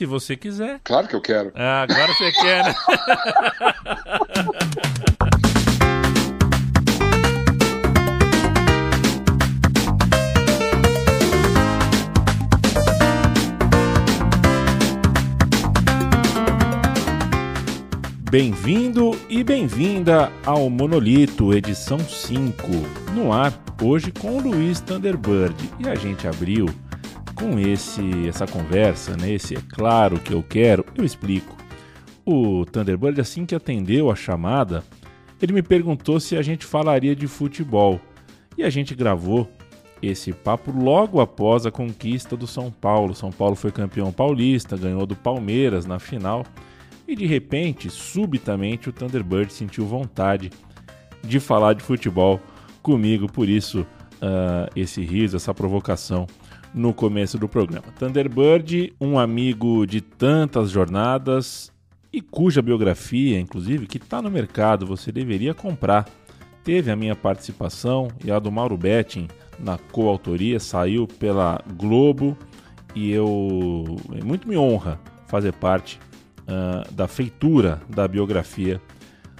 Se você quiser. Claro que eu quero. Ah, agora você quer, né? Bem-vindo e bem-vinda ao Monolito, edição 5, no ar, hoje com o Luiz Thunderbird. E a gente abriu com esse essa conversa, né? Esse é claro que eu quero, eu explico. O Thunderbird, assim que atendeu a chamada, ele me perguntou se a gente falaria de futebol. E a gente gravou esse papo logo após a conquista do São Paulo. São Paulo foi campeão paulista, ganhou do Palmeiras na final. E de repente, subitamente, o Thunderbird sentiu vontade de falar de futebol comigo, por isso uh, esse riso, essa provocação no começo do programa. Thunderbird, um amigo de tantas jornadas e cuja biografia, inclusive, que está no mercado, você deveria comprar. Teve a minha participação e a do Mauro Betting na coautoria, saiu pela Globo e eu muito me honra fazer parte uh, da feitura da biografia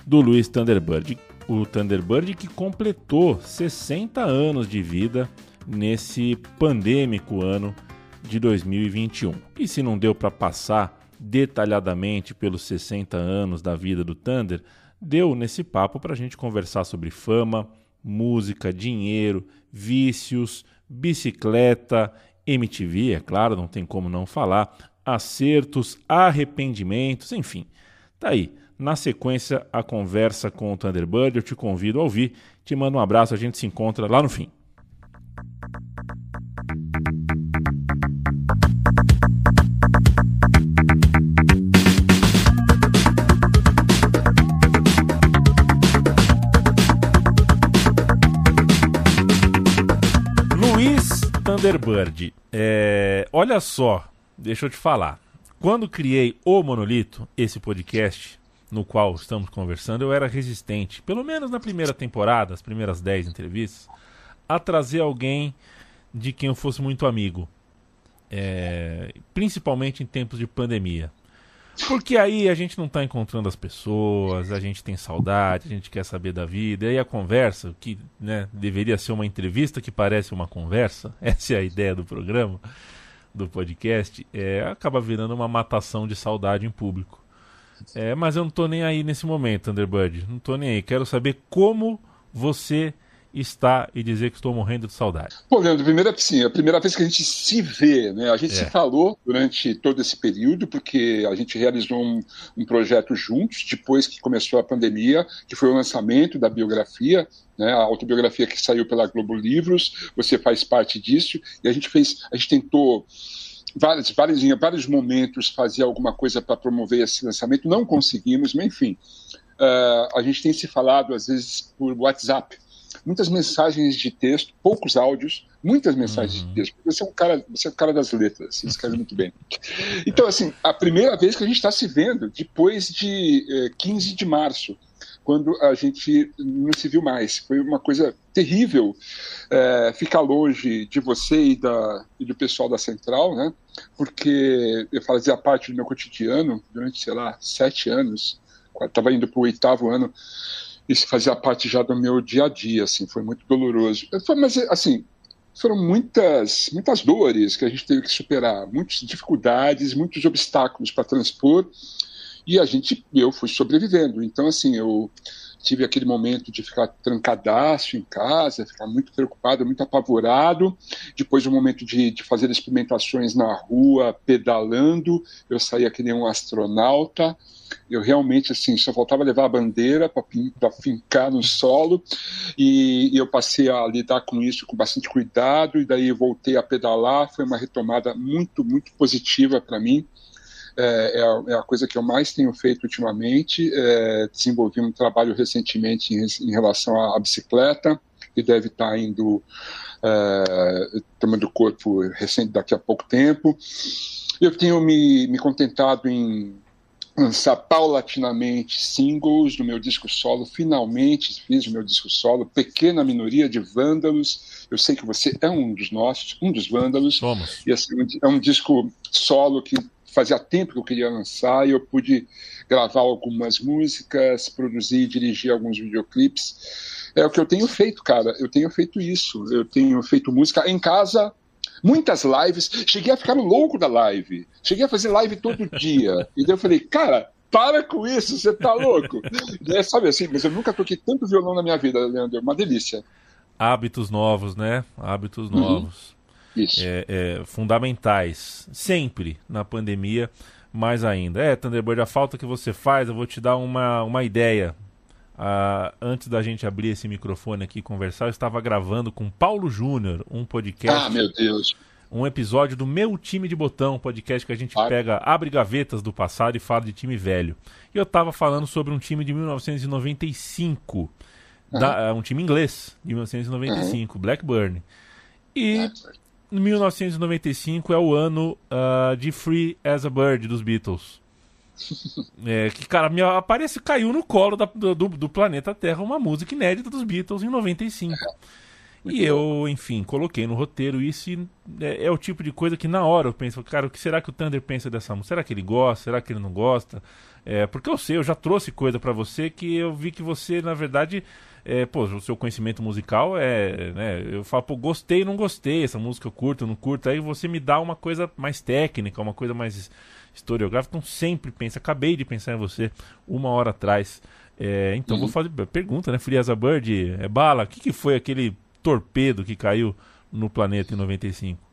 do Luiz Thunderbird. O Thunderbird que completou 60 anos de vida nesse pandêmico ano de 2021. E se não deu para passar detalhadamente pelos 60 anos da vida do Thunder, deu nesse papo para a gente conversar sobre fama, música, dinheiro, vícios, bicicleta, MTV, é claro, não tem como não falar, acertos, arrependimentos, enfim. Tá aí. Na sequência, a conversa com o Thunderbird. Eu te convido a ouvir. Te mando um abraço. A gente se encontra lá no fim. Thunderbird. É, olha só, deixa eu te falar. Quando criei o Monolito, esse podcast, no qual estamos conversando, eu era resistente, pelo menos na primeira temporada, as primeiras 10 entrevistas, a trazer alguém de quem eu fosse muito amigo. É, principalmente em tempos de pandemia. Porque aí a gente não está encontrando as pessoas, a gente tem saudade, a gente quer saber da vida, e aí a conversa, que né, deveria ser uma entrevista que parece uma conversa, essa é a ideia do programa, do podcast, é, acaba virando uma matação de saudade em público. É, mas eu não estou nem aí nesse momento, Thunderbird. Não estou nem aí. Quero saber como você está e dizer que estou morrendo de saudade. Bom, Leandro, primeira, sim, a primeira vez que a gente se vê, né? A gente é. se falou durante todo esse período, porque a gente realizou um, um, projeto juntos, depois que começou a pandemia, que foi o lançamento da biografia, né? A autobiografia que saiu pela Globo Livros, você faz parte disso, e a gente fez, a gente tentou vários, vários, em vários momentos fazer alguma coisa para promover esse lançamento, não conseguimos, mas enfim. Uh, a gente tem se falado às vezes por WhatsApp, muitas mensagens de texto, poucos áudios, muitas mensagens uhum. de texto. Você é um cara, você é um cara das letras, você escreve muito bem. Então, assim, a primeira vez que a gente está se vendo, depois de eh, 15 de março, quando a gente não se viu mais. Foi uma coisa terrível é, ficar longe de você e, da, e do pessoal da Central, né? Porque eu fazia parte do meu cotidiano durante, sei lá, sete anos. Estava indo para o oitavo ano isso fazia parte já do meu dia a dia, assim, foi muito doloroso. Foi, mas, assim, foram muitas, muitas dores que a gente teve que superar, muitas dificuldades, muitos obstáculos para transpor, e a gente, eu fui sobrevivendo. Então, assim, eu tive aquele momento de ficar trancadaço em casa, ficar muito preocupado, muito apavorado. Depois um momento de, de fazer experimentações na rua, pedalando, eu saía que nem um astronauta. Eu realmente assim só faltava levar a bandeira para fincar no solo. E, e, eu passei a lidar com isso com bastante cuidado. E daí voltei a pedalar. Foi uma retomada muito muito positiva para mim é, é, a, é, a, coisa que eu mais tenho feito ultimamente é, desenvolvi um trabalho recentemente em, em relação à, à, bicicleta que deve estar indo é, tomando corpo recente daqui a pouco tempo eu tenho me, me contentado em lançar paulatinamente singles do meu disco solo. Finalmente fiz o meu disco solo, Pequena Minoria de Vândalos. Eu sei que você é um dos nossos, um dos Vândalos. Somos. E assim, é um disco solo que fazia tempo que eu queria lançar e eu pude gravar algumas músicas, produzir e dirigir alguns videoclipes. É o que eu tenho feito, cara. Eu tenho feito isso. Eu tenho feito música em casa, muitas lives. Cheguei a ficar louco da live. Cheguei a fazer live todo dia. E daí eu falei, cara, para com isso, você tá louco. é, sabe assim, mas eu nunca toquei tanto violão na minha vida, Leandro. É uma delícia. Hábitos novos, né? Hábitos uhum. novos. Isso. É, é, fundamentais. Sempre na pandemia, mais ainda. É, Thunderbird, a falta que você faz, eu vou te dar uma, uma ideia. Ah, antes da gente abrir esse microfone aqui e conversar, eu estava gravando com Paulo Júnior um podcast. Ah, meu Deus! Um episódio do Meu Time de Botão, podcast que a gente ah. pega, abre gavetas do passado e fala de time velho. E eu estava falando sobre um time de 1995, uhum. da, um time inglês, de 1995, uhum. Blackburn. E Blackburn. 1995 é o ano uh, de Free as a Bird dos Beatles. É, que, cara, me aparece, caiu no colo da, do, do, planeta Terra uma música inédita dos Beatles em 95. E eu, enfim, coloquei no roteiro isso e é, é, o tipo de coisa que na hora eu penso, cara, o que será que o Thunder pensa dessa música? Será que ele gosta? Será que ele não gosta? É, porque eu sei, eu já trouxe coisa para você que eu vi que você, na verdade, é, pô, o seu conhecimento musical é, né, eu falo, pô, gostei, não gostei, essa música eu curto, não curto, aí você me dá uma coisa mais técnica, uma coisa mais historiográfica, então sempre pensa, acabei de pensar em você uma hora atrás, é, então uhum. vou fazer pergunta, né, Free as a Bird, é bala, o que, que foi aquele torpedo que caiu no planeta em 95?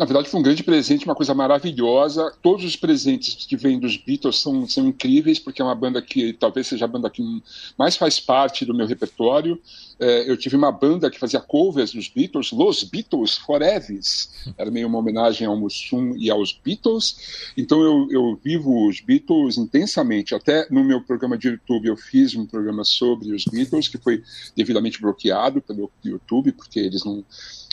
Na verdade, foi um grande presente, uma coisa maravilhosa. Todos os presentes que vêm dos Beatles são, são incríveis, porque é uma banda que talvez seja a banda que mais faz parte do meu repertório. É, eu tive uma banda que fazia covers dos Beatles, Los Beatles Forever. Era meio uma homenagem ao Mussum e aos Beatles. Então eu, eu vivo os Beatles intensamente. Até no meu programa de YouTube eu fiz um programa sobre os Beatles, que foi devidamente bloqueado pelo YouTube, porque eles não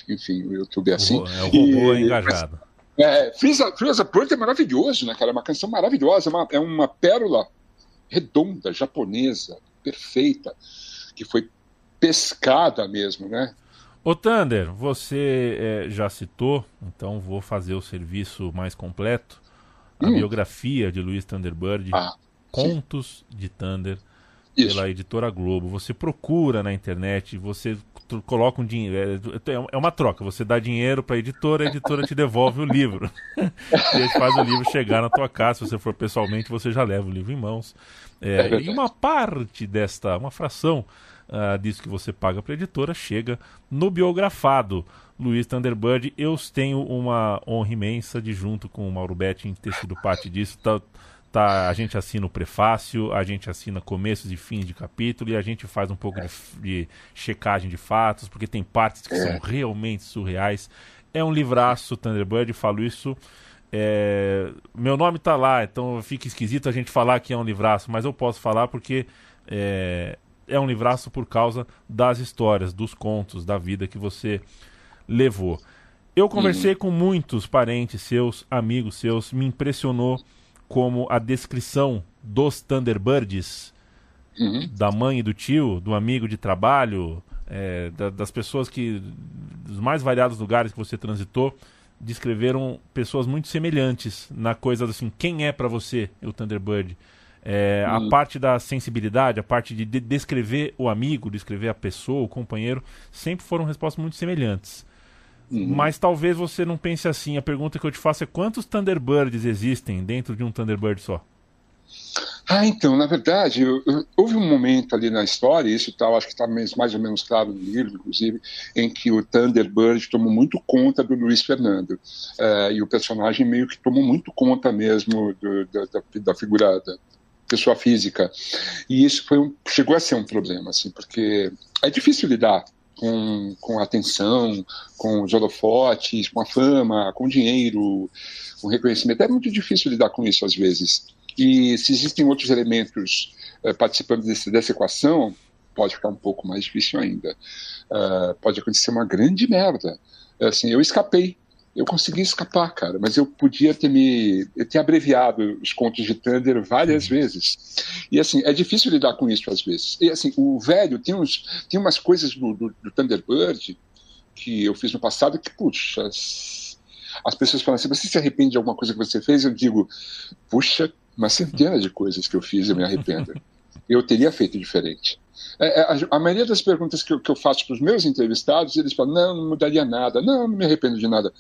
enfim, o YouTube é assim. É o robô e, engajado. É, Freeza, Freeza Bird é maravilhoso, né, cara? É uma canção maravilhosa, é uma, é uma pérola redonda, japonesa, perfeita, que foi pescada mesmo, né? Ô Thunder, você é, já citou, então vou fazer o serviço mais completo. A hum. biografia de Luiz Thunderbird, ah, Contos sim. de Thunder, Isso. pela editora Globo. Você procura na internet, você coloca um dinheiro. É, é, é uma troca. Você dá dinheiro para a editora, a editora te devolve o livro. e aí faz o livro chegar na tua casa. Se você for pessoalmente, você já leva o livro em mãos. É, é e uma parte desta, uma fração uh, disso que você paga para a editora chega no biografado. Luiz Thunderbird, eu tenho uma honra imensa de, junto com o Mauro Betting, ter sido parte disso. Tá, Tá, a gente assina o prefácio, a gente assina começos e fins de capítulo e a gente faz um pouco de, de checagem de fatos, porque tem partes que são realmente surreais. É um livraço, Thunderbird, falo isso. É... Meu nome tá lá, então fica esquisito a gente falar que é um livraço, mas eu posso falar porque é, é um livraço por causa das histórias, dos contos, da vida que você levou. Eu conversei uhum. com muitos parentes seus, amigos seus, me impressionou como a descrição dos Thunderbirds, uhum. da mãe e do tio, do amigo de trabalho, é, da, das pessoas que. dos mais variados lugares que você transitou, descreveram pessoas muito semelhantes na coisa assim: quem é para você o Thunderbird? É, uhum. A parte da sensibilidade, a parte de descrever o amigo, descrever a pessoa, o companheiro, sempre foram respostas muito semelhantes. Uhum. Mas talvez você não pense assim. A pergunta que eu te faço é quantos Thunderbirds existem dentro de um Thunderbird só? Ah, então, na verdade, eu, eu, houve um momento ali na história, isso tá, acho que está mais, mais ou menos claro no livro, inclusive, em que o Thunderbird tomou muito conta do Luiz Fernando. Uh, e o personagem meio que tomou muito conta mesmo do, da, da, da figura da pessoa física. E isso foi um, chegou a ser um problema, assim, porque é difícil lidar com, com atenção, com os holofotes, com a fama, com dinheiro, com reconhecimento. É muito difícil lidar com isso às vezes. E se existem outros elementos uh, participando desse, dessa equação, pode ficar um pouco mais difícil ainda. Uh, pode acontecer uma grande merda. Assim, eu escapei eu consegui escapar, cara, mas eu podia ter me eu ter abreviado os contos de Thunder várias vezes. E assim, é difícil lidar com isso às vezes. E assim, o velho tem uns tem umas coisas do, do, do Thunderbird que eu fiz no passado que, puxa, as pessoas falam assim: você se arrepende de alguma coisa que você fez? Eu digo, puxa, uma centena de coisas que eu fiz eu me arrependo. Eu teria feito diferente. É, é, a, a, maioria das perguntas que eu, que eu faço para os meus entrevistados, eles falam: não, não mudaria nada, não, não me arrependo de nada.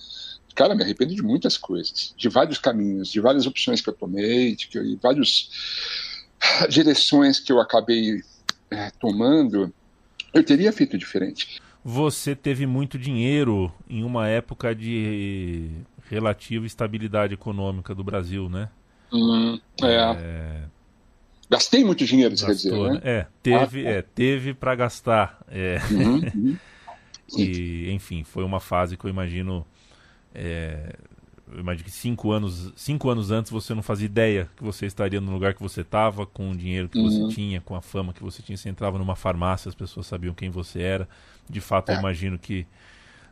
Cara, me arrependo de muitas coisas, de vários caminhos, de várias opções que eu tomei, de, de várias direções que eu acabei é, tomando. Eu teria feito diferente. Você teve muito dinheiro em uma época de relativa estabilidade econômica do Brasil, né? Hum, é. é... Gastei muito dinheiro, Gastou, quer dizer, né? né? É, teve, ah, é, teve para gastar. É. Uhum, uhum. e, enfim, foi uma fase que eu imagino. É, eu imagino que cinco anos, cinco anos antes você não fazia ideia que você estaria no lugar que você estava, com o dinheiro que uhum. você tinha, com a fama que você tinha. Você entrava numa farmácia, as pessoas sabiam quem você era. De fato, é. eu imagino que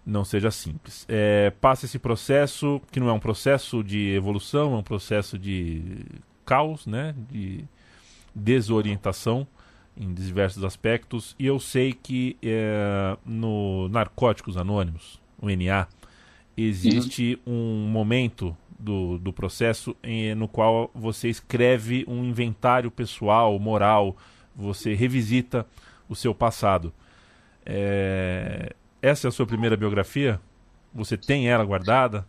não seja simples. É, passa esse processo, que não é um processo de evolução, é um processo de caos, né? de desorientação em diversos aspectos. E eu sei que é, no Narcóticos Anônimos, o NA, existe uhum. um momento do, do processo em, no qual você escreve um inventário pessoal, moral, você revisita o seu passado. É, essa é a sua primeira biografia? Você tem ela guardada?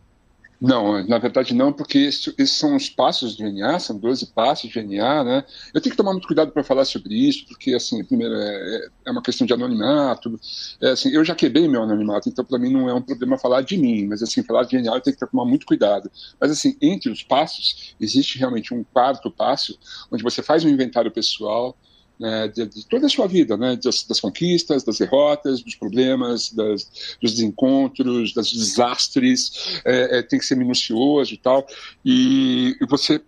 Não, na verdade não, porque isso, esses são os passos do DNA, são 12 passos de DNA, né? Eu tenho que tomar muito cuidado para falar sobre isso, porque, assim, primeiro, é, é uma questão de anonimato. É, assim, eu já quebrei meu anonimato, então para mim não é um problema falar de mim, mas, assim, falar de DNA eu tenho que tomar muito cuidado. Mas, assim, entre os passos, existe realmente um quarto passo, onde você faz um inventário pessoal, né, de, de, toda a sua vida, né, das, das, conquistas, das derrotas, dos problemas, das, dos desencontros, dos desastres, é, é, tem que ser minucioso e tal, e, e, você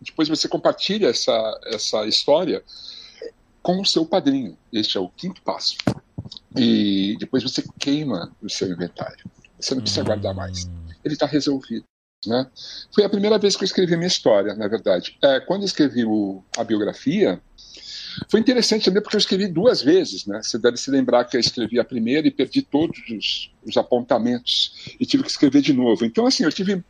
depois você compartilha essa, essa história com o seu padrinho, este é o quinto passo, e depois você queima o seu inventário, você não precisa guardar mais, hum. ele está resolvido. Né? Foi a primeira vez que eu escrevi a minha história, na verdade. É, quando eu escrevi o, a biografia, foi interessante também porque eu escrevi duas vezes, né? Você deve se lembrar que eu escrevi a primeira e perdi todos os, os apontamentos e tive que escrever de novo. Então, assim, eu tive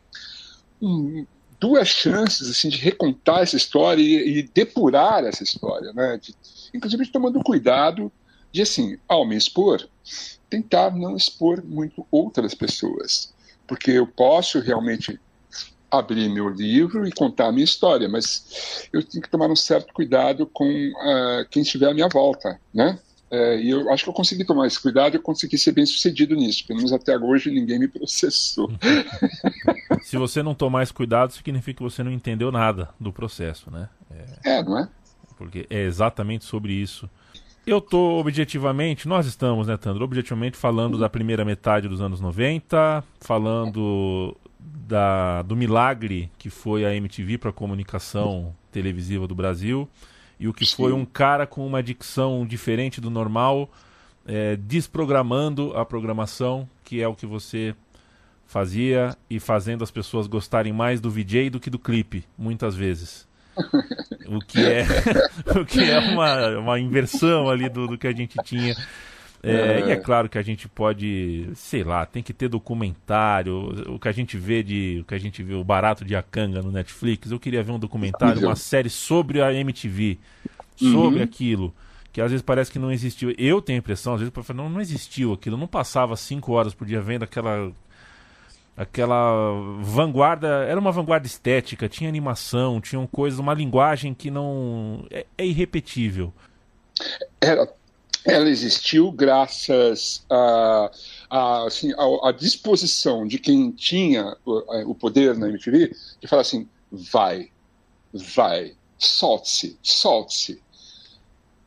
um, duas chances assim de recontar essa história e, e depurar essa história, né? De, inclusive tomando cuidado de assim, ao me expor, tentar não expor muito outras pessoas, porque eu posso realmente abrir meu livro e contar a minha história, mas eu tenho que tomar um certo cuidado com uh, quem estiver à minha volta, né? É, e eu acho que eu consegui tomar esse cuidado e consegui ser bem sucedido nisso. Pelo menos até hoje ninguém me processou. Se você não tomar esse cuidado, significa que você não entendeu nada do processo, né? É, é não é? Porque é exatamente sobre isso. Eu estou objetivamente, nós estamos, né, Tandro, objetivamente falando da primeira metade dos anos 90, falando da, do milagre que foi a MTV para a comunicação televisiva do Brasil e o que Sim. foi um cara com uma dicção diferente do normal, é, desprogramando a programação, que é o que você fazia e fazendo as pessoas gostarem mais do VJ do que do clipe, muitas vezes. o que é, o que é uma, uma inversão ali do, do que a gente tinha é, é. E é claro que a gente pode, sei lá, tem que ter documentário, o que a gente vê de, o que a gente vê o barato de Akanga no Netflix. Eu queria ver um documentário, uma série sobre a MTV, sobre uhum. aquilo que às vezes parece que não existiu. Eu tenho a impressão, às vezes, não, não existiu aquilo, não passava cinco horas por dia vendo aquela aquela vanguarda, era uma vanguarda estética, tinha animação, tinham coisas, uma linguagem que não é, é irrepetível. Era ela existiu graças à a, a, assim, a, a, disposição de quem tinha o, o, poder na MTV de falar assim: vai, vai, solte-se, solte-se,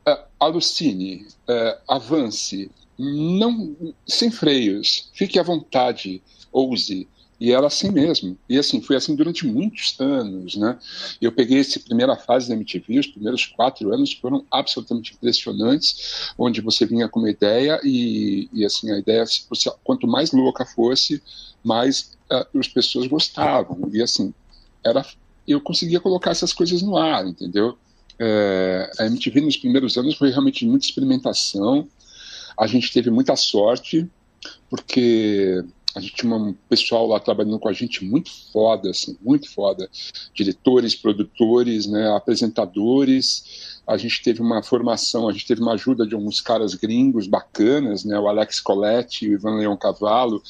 uh, alucine, uh, avance, não, sem freios, fique à vontade, ouse, e era assim mesmo. E assim, foi assim durante muitos anos, né? Eu peguei essa primeira fase da MTV, os primeiros quatro anos foram absolutamente impressionantes, onde você vinha com uma ideia e, e assim, a ideia, quanto mais louca fosse, mais uh, as pessoas gostavam. E assim, era, eu conseguia colocar essas coisas no ar, entendeu? É, a MTV nos primeiros anos foi realmente muita experimentação, a gente teve muita sorte, porque a gente tinha um pessoal lá trabalhando com a gente muito foda, assim, muito foda. Diretores, produtores, né, apresentadores. A gente teve uma formação, a gente teve uma ajuda de alguns caras gringos bacanas, né, o Alex Coletti, o Ivan Leão Cavallo,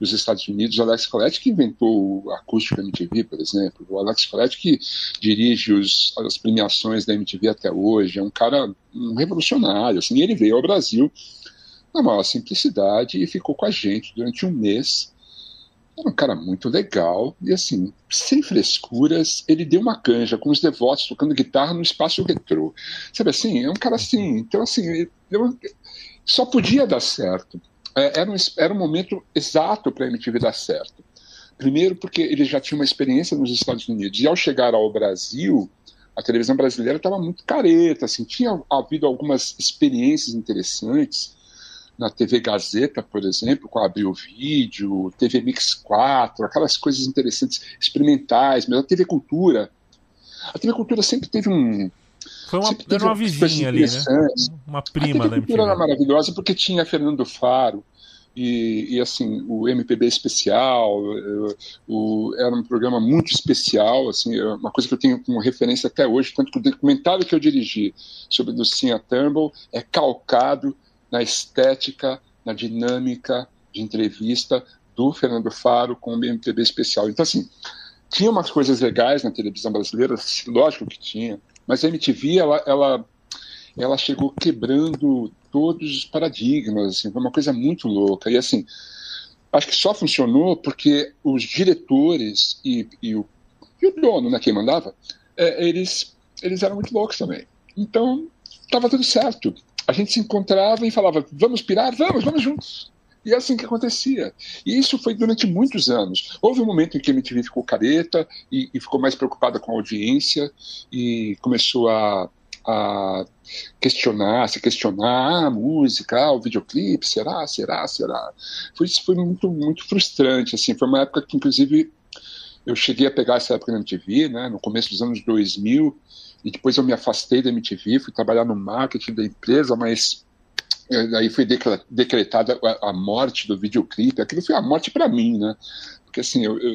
dos Estados Unidos. O Alex Coletti que inventou o acústico MTV, por exemplo. O Alex Coletti que dirige os, as premiações da MTV até hoje. É um cara um revolucionário, assim. Ele veio ao Brasil na maior simplicidade e ficou com a gente durante um mês. Era um cara muito legal e, assim, sem frescuras, ele deu uma canja com os devotos tocando guitarra no espaço retrô. Sabe assim? É um cara assim. Então, assim, eu, só podia dar certo. É, era, um, era um momento exato para a MTV dar certo. Primeiro, porque ele já tinha uma experiência nos Estados Unidos e, ao chegar ao Brasil, a televisão brasileira estava muito careta, assim, tinha havido algumas experiências interessantes na TV Gazeta, por exemplo, com a Abril Vídeo, TV Mix 4, aquelas coisas interessantes, experimentais, mas a TV Cultura. A TV Cultura sempre teve um. Foi uma, teve uma vizinha ali, né? Uma prima a TV Cultura era maravilhosa porque tinha Fernando Faro. E, e, assim o MPB especial o, era um programa muito especial assim é uma coisa que eu tenho como referência até hoje tanto que o documentário que eu dirigi sobre Lucinha Turnbull é calcado na estética, na dinâmica de entrevista do Fernando Faro com o MPB especial. Então, assim, tinha umas coisas legais na televisão brasileira, lógico que tinha, mas a MTV, ela, ela, ela chegou quebrando todos os paradigmas, assim, foi uma coisa muito louca. E, assim, acho que só funcionou porque os diretores e, e, o, e o dono, né, quem mandava, é, eles, eles eram muito loucos também. Então, estava tudo certo a gente se encontrava e falava: vamos pirar? Vamos, vamos juntos. E é assim que acontecia. E isso foi durante muitos anos. Houve um momento em que a MTV ficou careta e, e ficou mais preocupada com a audiência e começou a, a questionar, se questionar ah, a música, ah, o videoclipe, será, será, será. Foi, isso foi muito, muito frustrante. Assim, foi uma época que, inclusive, eu cheguei a pegar essa época na MTV, né, no começo dos anos 2000, e depois eu me afastei da MTV, fui trabalhar no marketing da empresa, mas eh, aí foi decretada a morte do videoclipe. Aquilo foi a morte para mim, né? Porque assim, eu, eu,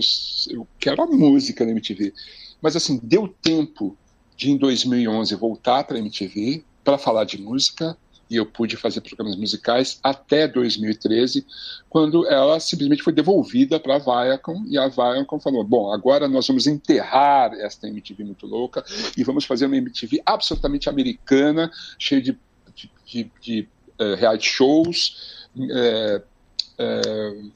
eu, quero a música da MTV. Mas assim, deu tempo de em 2011 voltar para a MTV para falar de música e eu pude fazer programas musicais até 2013, quando ela simplesmente foi devolvida para a Viacom e a Viacom falou: bom, agora nós vamos enterrar esta MTV muito louca e vamos fazer uma MTV absolutamente americana, cheia de, de, de, de uh, reality shows uh, uh,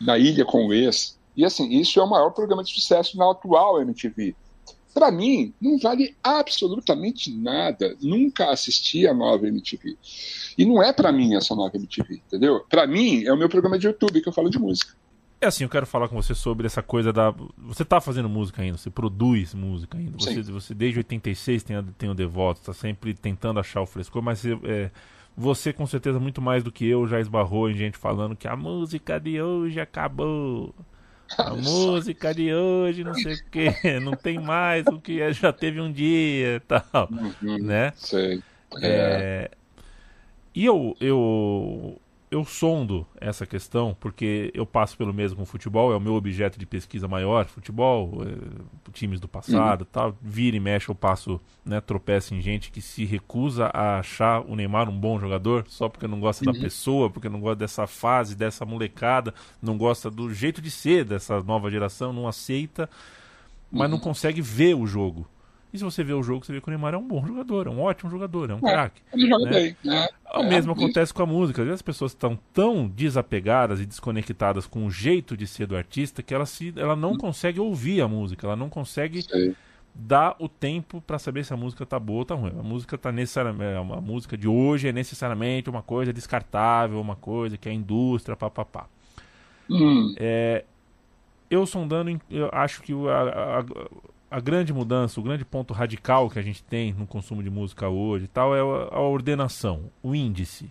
na ilha com o ex. E assim, isso é o maior programa de sucesso na atual MTV para mim, não vale absolutamente nada. Nunca assisti a nova MTV. E não é para mim essa nova MTV, entendeu? Para mim, é o meu programa de YouTube que eu falo de música. É assim, eu quero falar com você sobre essa coisa da. Você tá fazendo música ainda, você produz música ainda. Você, você desde 86 tem, tem o Devoto, tá sempre tentando achar o frescor, mas é, você com certeza muito mais do que eu já esbarrou em gente falando que a música de hoje acabou. A música de hoje, não sei o que, não tem mais o que já teve um dia e tal, uhum, né? Sei. É. É... E eu, eu, eu sondo essa questão porque eu passo pelo mesmo com futebol, é o meu objeto de pesquisa maior, futebol, é, times do passado, uhum. tal, vira e mexe eu passo, né, tropeço em gente que se recusa a achar o Neymar um bom jogador só porque não gosta uhum. da pessoa, porque não gosta dessa fase, dessa molecada, não gosta do jeito de ser dessa nova geração, não aceita, mas uhum. não consegue ver o jogo. E se você vê o jogo, você vê que o Neymar é um bom jogador, é um ótimo jogador, é um é, craque. Né? Né? O mesmo acontece com a música. Às vezes as pessoas estão tão desapegadas e desconectadas com o jeito de ser do artista que ela, se, ela não hum. consegue ouvir a música, ela não consegue Sei. dar o tempo para saber se a música tá boa ou tá ruim. A música tá necessariamente. É, a música de hoje é necessariamente uma coisa descartável, uma coisa que é a indústria, papapá. Hum. É, eu sondando, eu acho que a, a, a grande mudança, o grande ponto radical que a gente tem no consumo de música hoje e tal é a, ordenação, o índice.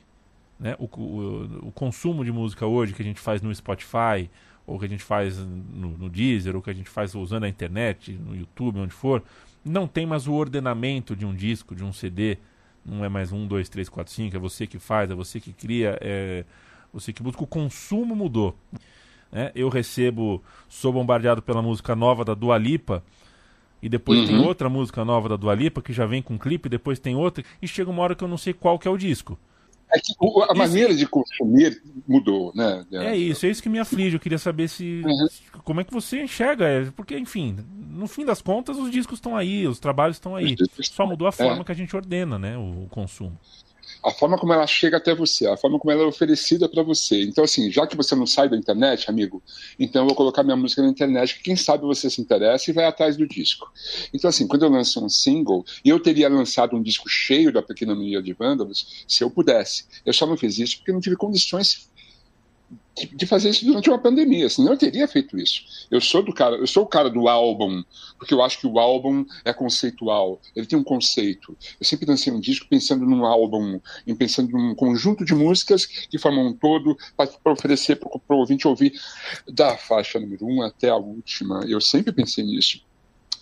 Né? O, o, o, consumo de música hoje que a gente faz no Spotify, ou que a gente faz no, no Deezer, ou que a gente faz usando a internet, no YouTube, onde for, não tem mais o ordenamento de um disco, de um CD. Não é mais um, dois, três, quatro, cinco. É você que faz, é você que cria, é você que busca. O consumo mudou. Né? Eu recebo, sou bombardeado pela música nova da Dua Lipa, e depois uhum. tem outra música nova da Dua Lipa que já vem com clipe, depois tem outra, e chega uma hora que eu não sei qual que é o disco. É que a maneira de consumir mudou, né? É isso, é isso que me aflige. Eu queria saber se. Uhum. Como é que você enxerga? É, porque, enfim, no fim das contas, os discos estão aí, os trabalhos estão aí. Só mudou a forma é. que a gente ordena, né? O consumo a forma como ela chega até você, a forma como ela é oferecida para você. Então, assim, já que você não sai da internet, amigo, então eu vou colocar minha música na internet, que quem sabe você se interessa e vai atrás do disco. Então, assim, quando eu lanço um single, eu teria lançado um disco cheio da Pequena Menina de Vândalos, se eu pudesse. Eu só não fiz isso porque não tive condições de fazer isso durante uma pandemia, senão eu teria feito isso. Eu sou do cara, eu sou o cara do álbum, porque eu acho que o álbum é conceitual, ele tem um conceito. Eu sempre lancei um disco pensando num álbum, em pensando num conjunto de músicas que formam um todo para oferecer para o ouvinte ouvir da faixa número um até a última. Eu sempre pensei nisso.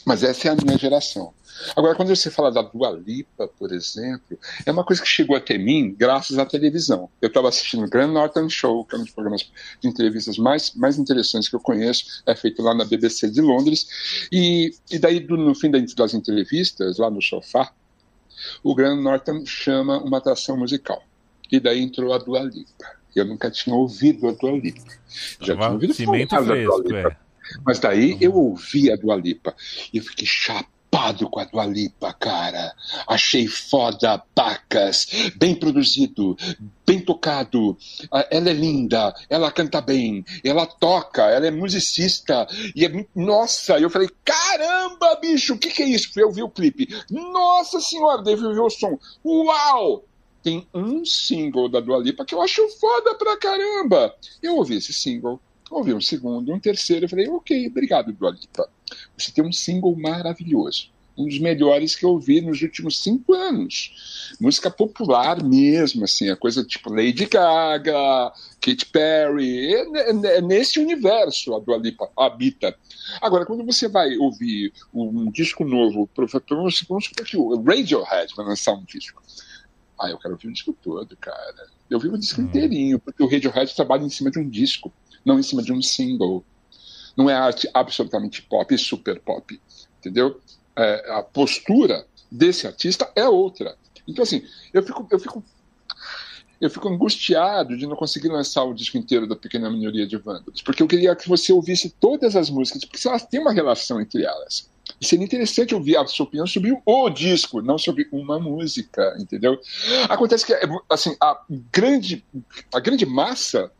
Mas essa é a minha geração. Agora, quando você fala da Dua Lipa, por exemplo, é uma coisa que chegou até mim graças à televisão. Eu estava assistindo o Grand Norton Show, que é um dos programas de entrevistas mais, mais interessantes que eu conheço, é feito lá na BBC de Londres, e, e daí, do, no fim das entrevistas, lá no sofá, o Grand Norton chama uma atração musical. E daí entrou a Dua Lipa. Eu nunca tinha ouvido a Dua Lipa. Já tinha ouvido falar da Dua Lipa. É. Mas daí eu ouvi a Dua Lipa e eu fiquei chapado com a Dua Lipa, cara. Achei foda, pacas, bem produzido, bem tocado. Ah, ela é linda, ela canta bem, ela toca, ela é musicista. E é Nossa, eu falei, caramba, bicho, o que, que é isso? Eu vi o clipe. Nossa senhora, deve ouvir o som. Uau! Tem um single da Dua Lipa que eu acho foda pra caramba. Eu ouvi esse single, ouvi um segundo, um terceiro, eu falei, ok, obrigado, Dua Lipa. Você tem um single maravilhoso. Um dos melhores que eu ouvi nos últimos cinco anos. Música popular mesmo, assim, a coisa tipo Lady Gaga, Katy Perry, é, é, é nesse universo a Dua Lipa habita. Agora, quando você vai ouvir um disco novo, vamos supor que o Radiohead vai lançar um disco. Ah, eu quero ouvir o disco todo, cara. Eu vi o disco uhum. inteirinho, porque o Radiohead trabalha em cima de um disco, não em cima de um single não é arte absolutamente pop super pop, entendeu? É, a postura desse artista é outra. Então, assim, eu fico, eu fico eu fico angustiado de não conseguir lançar o disco inteiro da Pequena Minoria de Vândalos, porque eu queria que você ouvisse todas as músicas, porque elas têm uma relação entre elas. E seria interessante ouvir a sua opinião sobre o disco, não sobre uma música, entendeu? Acontece que, assim, a grande, a grande massa,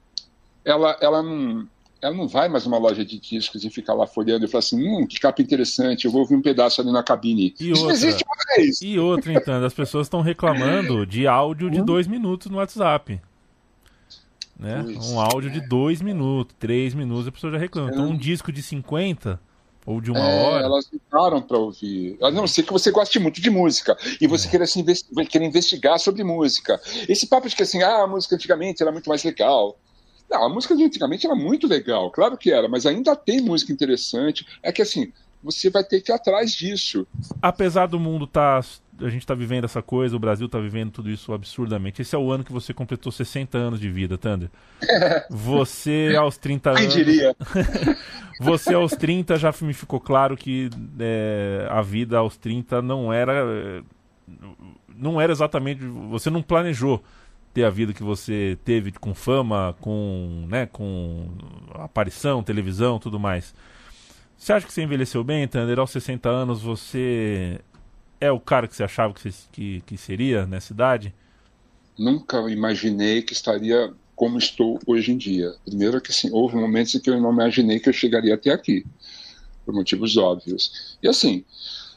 ela, ela não ela não vai mais numa loja de discos e ficar lá folheando e falar assim, hum, que capa interessante, eu vou ouvir um pedaço ali na cabine. E Isso outra, não existe mais. E outra, então, as pessoas estão reclamando de áudio de hum? dois minutos no WhatsApp. Né? um áudio é. de dois minutos, três minutos, a pessoa já reclama. Então, um disco de 50 ou de uma é, hora. Elas não param para ouvir. A não ser que você goste muito de música e você é. queira, se investi queira investigar sobre música. Esse papo de que assim, ah, a música antigamente era muito mais legal. Não, a música de antigamente era muito legal, claro que era, mas ainda tem música interessante. É que assim, você vai ter que ir atrás disso. Apesar do mundo tá. A gente tá vivendo essa coisa, o Brasil tá vivendo tudo isso absurdamente. Esse é o ano que você completou 60 anos de vida, Thunder. Você aos 30 anos. Quem diria? você aos 30 já me ficou claro que é, a vida aos 30 não era. Não era exatamente. Você não planejou ter a vida que você teve com fama, com, né, com aparição, televisão, tudo mais. Você acha que você envelheceu bem, Thunder? Aos 60 anos você é o cara que você achava que, você, que, que seria nessa idade? Nunca imaginei que estaria como estou hoje em dia. Primeiro que assim, houve momentos em que eu não imaginei que eu chegaria até aqui, por motivos óbvios. E assim,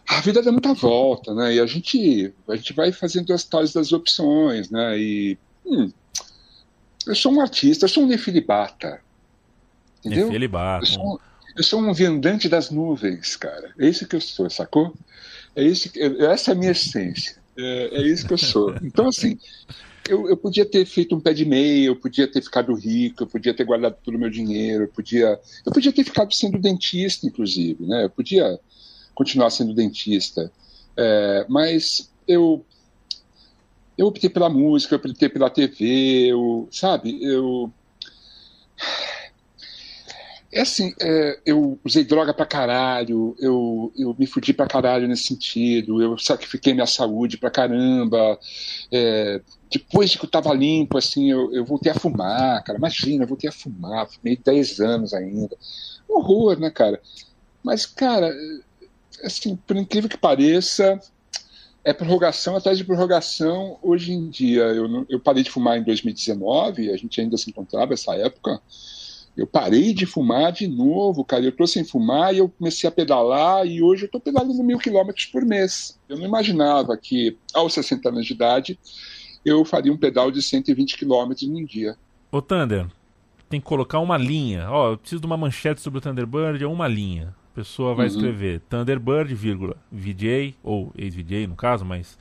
a vida dá muita volta, né? E a gente, a gente vai fazendo as tais das opções, né? E hum, eu sou um artista, eu sou um nefilibata, entendeu? Nefilibata. Eu sou, eu sou um viandante das nuvens, cara. É isso que eu sou, sacou? É isso, essa é a minha essência. É, é isso que eu sou. Então, assim, eu, eu, podia ter feito um pé de meia, eu podia ter ficado rico, eu podia ter guardado todo o meu dinheiro, eu podia, eu podia ter ficado sendo dentista, inclusive, né? Eu podia continuar sendo dentista. É, mas eu eu optei pela música, eu optei pela TV, eu, sabe? Eu É assim, é, eu usei droga pra caralho, eu, eu me fudi pra caralho nesse sentido, eu sacrifiquei minha saúde pra caramba. É, depois que eu tava limpo, assim, eu, eu voltei a fumar, cara. Imagina, eu voltei a fumar, fumei 10 anos ainda. Horror, né, cara? Mas, cara, assim, por incrível que pareça, é prorrogação atrás de prorrogação hoje em dia. Eu, eu parei de fumar em 2019, a gente ainda se encontrava nessa época. Eu parei de fumar de novo, cara. Eu estou sem fumar e eu comecei a pedalar e hoje eu estou pedalando mil quilômetros por mês. Eu não imaginava que, aos 60 anos de idade, eu faria um pedal de 120 quilômetros num dia. Ô, Thunder, tem que colocar uma linha. Ó, eu preciso de uma manchete sobre o Thunderbird, é uma linha. A pessoa vai uhum. escrever Thunderbird, vírgula, VJ, ou ex-VJ no caso, mas.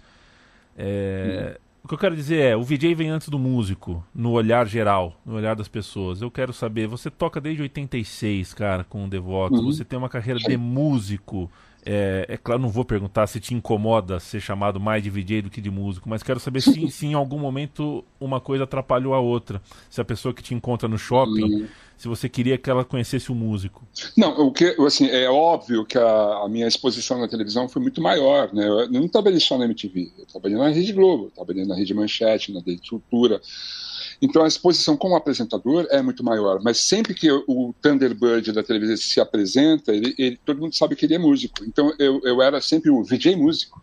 É, uhum o que eu quero dizer é, o VJ vem antes do músico, no olhar geral, no olhar das pessoas. Eu quero saber, você toca desde 86, cara, com o Devoto, uhum. você tem uma carreira de músico. É, é, claro, não vou perguntar se te incomoda ser chamado mais de VJ do que de músico, mas quero saber se, se em algum momento uma coisa atrapalhou a outra. Se a pessoa que te encontra no shopping, se você queria que ela conhecesse o músico. Não, o que, assim, é óbvio que a, a minha exposição na televisão foi muito maior. Né? Eu não trabalhei só na MTV, eu trabalhei na Rede Globo, trabalhei na Rede Manchete, na Rede Cultura. Então a exposição como apresentador é muito maior, mas sempre que o Thunderbird da televisão se apresenta, ele, ele, todo mundo sabe que ele é músico. Então eu, eu era sempre o VJ músico.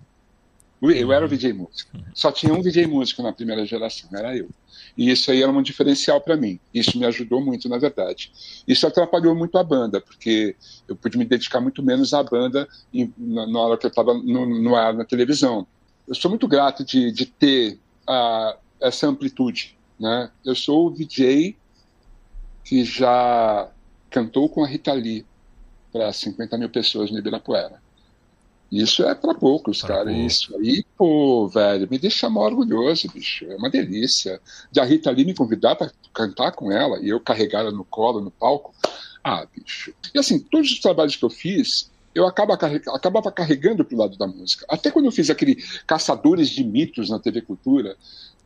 Eu era o VJ músico. Só tinha um VJ músico na primeira geração, era eu. E isso aí era um diferencial para mim. Isso me ajudou muito, na verdade. Isso atrapalhou muito a banda, porque eu pude me dedicar muito menos à banda na, na hora que eu estava no, no, ar na televisão. Eu sou muito grato de, de ter uh, essa amplitude né? Eu sou o VJ que já cantou com a Rita Lee para 50 mil pessoas no Ibirapuera. Isso é para poucos, pra cara. Pouco. Isso aí, pô, velho, me deixa mal orgulhoso, bicho. É uma delícia. De a Rita Lee me convidar para cantar com ela e eu carregar ela no colo, no palco. Ah, bicho. E assim, todos os trabalhos que eu fiz, eu acaba, acabava carregando pro lado da música. Até quando eu fiz aquele Caçadores de Mitos na TV Cultura,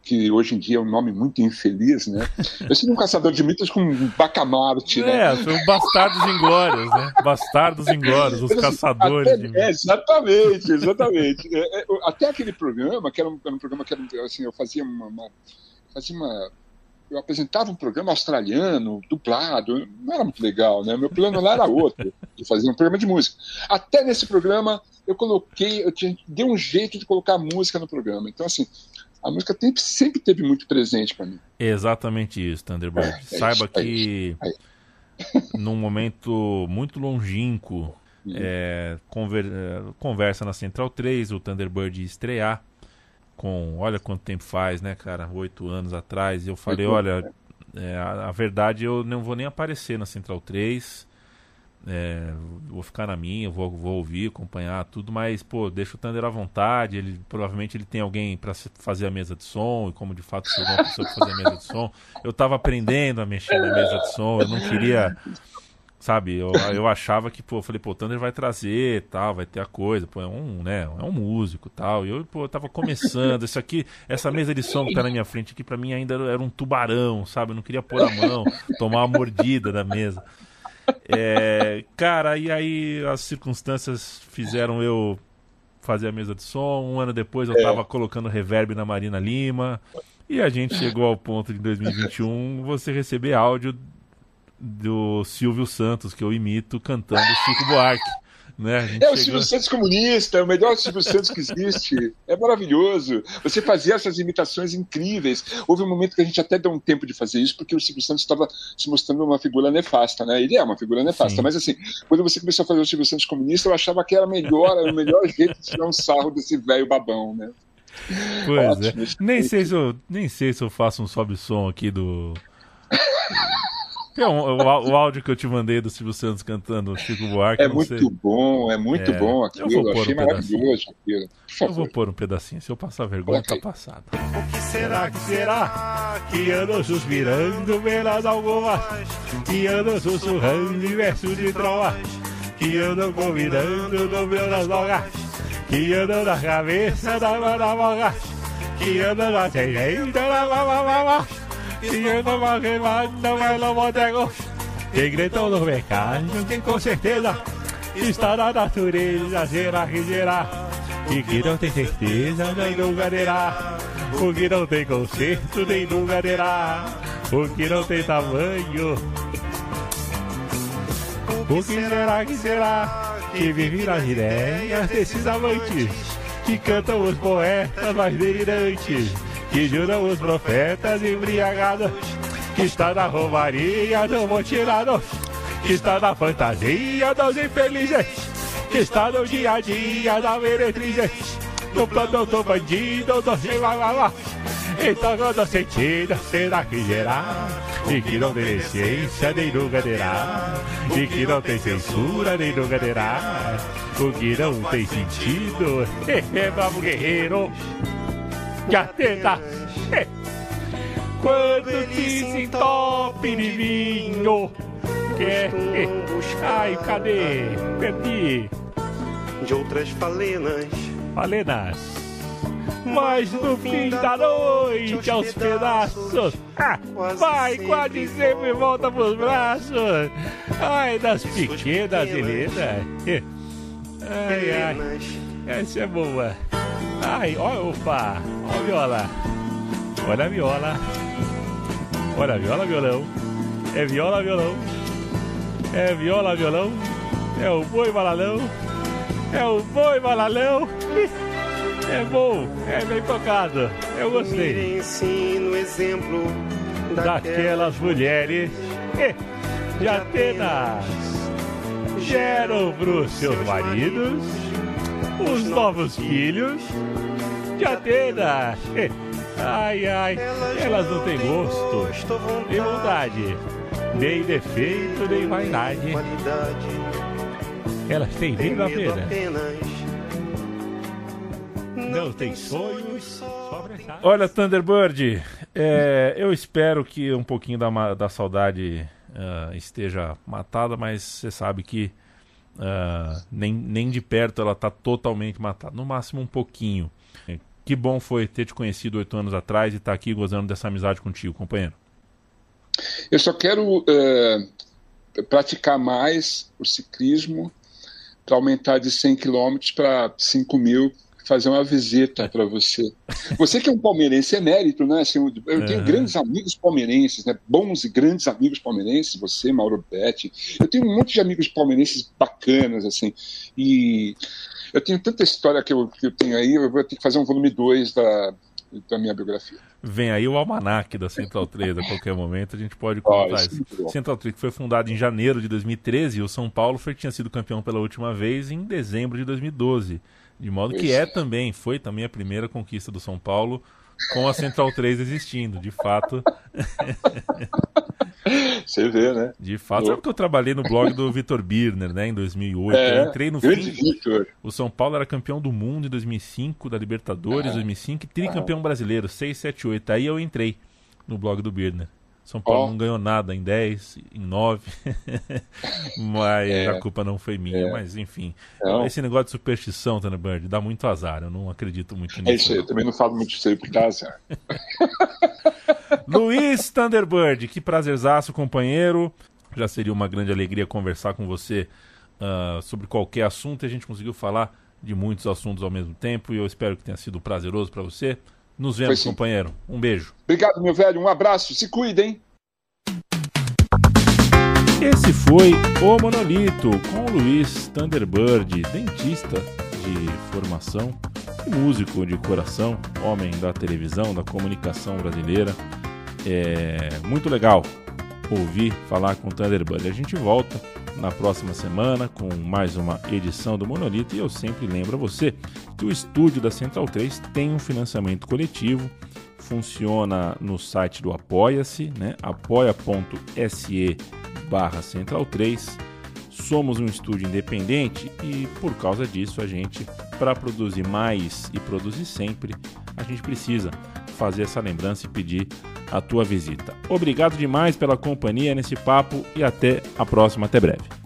que hoje em dia é um nome muito infeliz, né? Eu seria um caçador de mitos com um bacamarte, né? É, são bastardos inglórios, né? Bastardos inglórios, os assim, caçadores até, de é, Exatamente, exatamente. É, é, até aquele programa, que era um, era um programa que era, assim, eu fazia uma, uma, fazia uma eu apresentava um programa australiano, dublado, não era muito legal, né? Meu plano lá era outro, de fazer um programa de música. Até nesse programa eu coloquei, eu tinha, dei um jeito de colocar música no programa. Então, assim, a música tem, sempre teve muito presente para mim. Exatamente isso, Thunderbird. É, é Saiba isso, que é num momento muito longínquo, uhum. é, conver, é, conversa na Central 3, o Thunderbird estrear com, olha quanto tempo faz, né, cara, oito anos atrás, e eu falei, olha, é, a, a, verdade eu não vou nem aparecer na Central 3, é, vou ficar na minha, vou, vou ouvir, acompanhar tudo, mas pô, deixa o Thunder à vontade. Ele provavelmente ele tem alguém para fazer a mesa de som, e como de fato sou uma pessoa que fazer a mesa de som, eu tava aprendendo a mexer na mesa de som, eu não queria, sabe, eu, eu achava que, pô, eu falei, pô, o Thunder vai trazer, tal, vai ter a coisa, pô, é um, né, é um músico, tal. E eu, pô, eu tava começando, isso aqui, essa mesa de som que tá na minha frente aqui para mim ainda era um tubarão, sabe? Eu não queria pôr a mão, tomar uma mordida da mesa. É, cara, e aí as circunstâncias fizeram eu fazer a mesa de som. Um ano depois eu tava colocando reverb na Marina Lima. E a gente chegou ao ponto de 2021 você receber áudio do Silvio Santos, que eu imito, cantando Chico Buarque. Né? É o Silvio Santos comunista, é o melhor Silvio Santos que existe. É maravilhoso. Você fazia essas imitações incríveis. Houve um momento que a gente até deu um tempo de fazer isso, porque o Silvio Santos estava se mostrando uma figura nefasta, né? Ele é uma figura nefasta, Sim. mas assim, quando você começou a fazer o Silvio Santos comunista, eu achava que era melhor, era o melhor jeito de tirar um sarro desse velho babão, né? Pois Ótimo, é. Nem sei, se eu, nem sei se eu faço um sobe-som aqui do. É um, o, o, áudio que eu te mandei do Silvio Santos cantando Chico Buarque. É muito sei. bom, é muito é, bom aquilo. Eu, vou pôr achei um maravilhoso aquilo. Eu vou pôr um pedacinho. Se eu passar vergonha, okay. tá passado. O que será que será que ando suspirando pelas algoas? Que ando sussurrando em verso de trova? Que ando convidando no meu das logas? Que ando na cabeça da mana Que ando na jeito da mamamama? Siguiendo más que manda, me lo botego. segredão no mercado, que com certeza está na natureza, será que será? E que não tem certeza, nem nunca terá. O que não tem conserto, nem nunca terá. O que não tem tamanho. O que será que será que vive nas ideias desses amantes que cantam os poetas mais delirantes, que juram os profetas embriagados, que está na romaria do motirado, que está na fantasia dos infelizes, que está no dia a dia da meretrizes, no plano do bandido, do chihuahua. Então quando sentido, será que gerar? E que não tem ciência, nem nunca terá. E que não tem censura, nem nunca terá. O que não tem sentido. É bravo guerreiro. De Atena. Quando te entope de vinho. Que... Ai, cadê? Perdi. De outras falenas. Falenas mas no fim da noite aos pedaços. Ah, vai, quase sempre volta pros braços. Ai, das pequenas Helena. Ai, ai. Essa é boa. Ai, ó, opa, ó a viola. Olha a viola. Olha a viola, violão. É viola, violão. É viola, violão. É o boi balalão. É o boi balalão. É bom, é bem tocado. Eu gostei. Ensino exemplo daquelas mulheres de Atenas geram para os seus maridos os novos filhos de Atenas. Ai, ai, elas não têm gosto, nem vontade, nem defeito, nem vaidade. Elas têm medo apenas. não tem sonhos, Olha, Thunderbird, é, eu espero que um pouquinho da, da saudade uh, esteja matada, mas você sabe que uh, nem, nem de perto ela está totalmente matada. No máximo um pouquinho. Que bom foi ter te conhecido oito anos atrás e estar tá aqui gozando dessa amizade contigo, companheiro. Eu só quero uh, praticar mais o ciclismo para aumentar de 100 km para 5 mil fazer uma visita para você. Você que é um palmeirense emérito, né? Assim, eu tenho grandes amigos palmeirenses, né? Bons e grandes amigos palmeirenses, você, Mauro Betti. Eu tenho um monte de amigos palmeirenses bacanas, assim. E eu tenho tanta história que eu, que eu tenho aí, eu vou ter que fazer um volume 2 da, da minha biografia. Vem aí o almanac da Central 3 a qualquer momento, a gente pode contar oh, isso. É Central 3 foi fundado em janeiro de 2013 e o São Paulo foi, tinha sido campeão pela última vez em dezembro de 2012. De modo que é também, foi também a primeira conquista do São Paulo com a Central 3 existindo, de fato. Você vê, né? De fato, sabe que eu trabalhei no blog do Vitor Birner, né, em 2008. É, eu entrei no fim. Victor. O São Paulo era campeão do mundo em 2005, da Libertadores, é. 2005, e tricampeão é. brasileiro, 6, 7, 8. Aí eu entrei no blog do Birner. São Paulo oh. não ganhou nada em 10, em 9. mas é. a culpa não foi minha. É. Mas enfim. Não. Esse negócio de superstição, Thunderbird, dá muito azar. Eu não acredito muito nisso. É isso aí, eu também não falo muito disso aí porque dá azar. Luiz Thunderbird, que prazerzaço, companheiro. Já seria uma grande alegria conversar com você uh, sobre qualquer assunto. E a gente conseguiu falar de muitos assuntos ao mesmo tempo. E eu espero que tenha sido prazeroso para você. Nos vemos, companheiro. Um beijo. Obrigado, meu velho. Um abraço. Se cuidem. Esse foi O Monolito com o Luiz Thunderbird, dentista de formação e músico de coração, homem da televisão, da comunicação brasileira. É muito legal ouvir falar com o Thunderbird. A gente volta na próxima semana com mais uma edição do Monolito e eu sempre lembro a você que o estúdio da Central 3 tem um financiamento coletivo, funciona no site do Apoia-se, né? apoia.se barra Central 3. Somos um estúdio independente e por causa disso a gente, para produzir mais e produzir sempre, a gente precisa fazer essa lembrança e pedir a tua visita. Obrigado demais pela companhia nesse papo e até a próxima, até breve.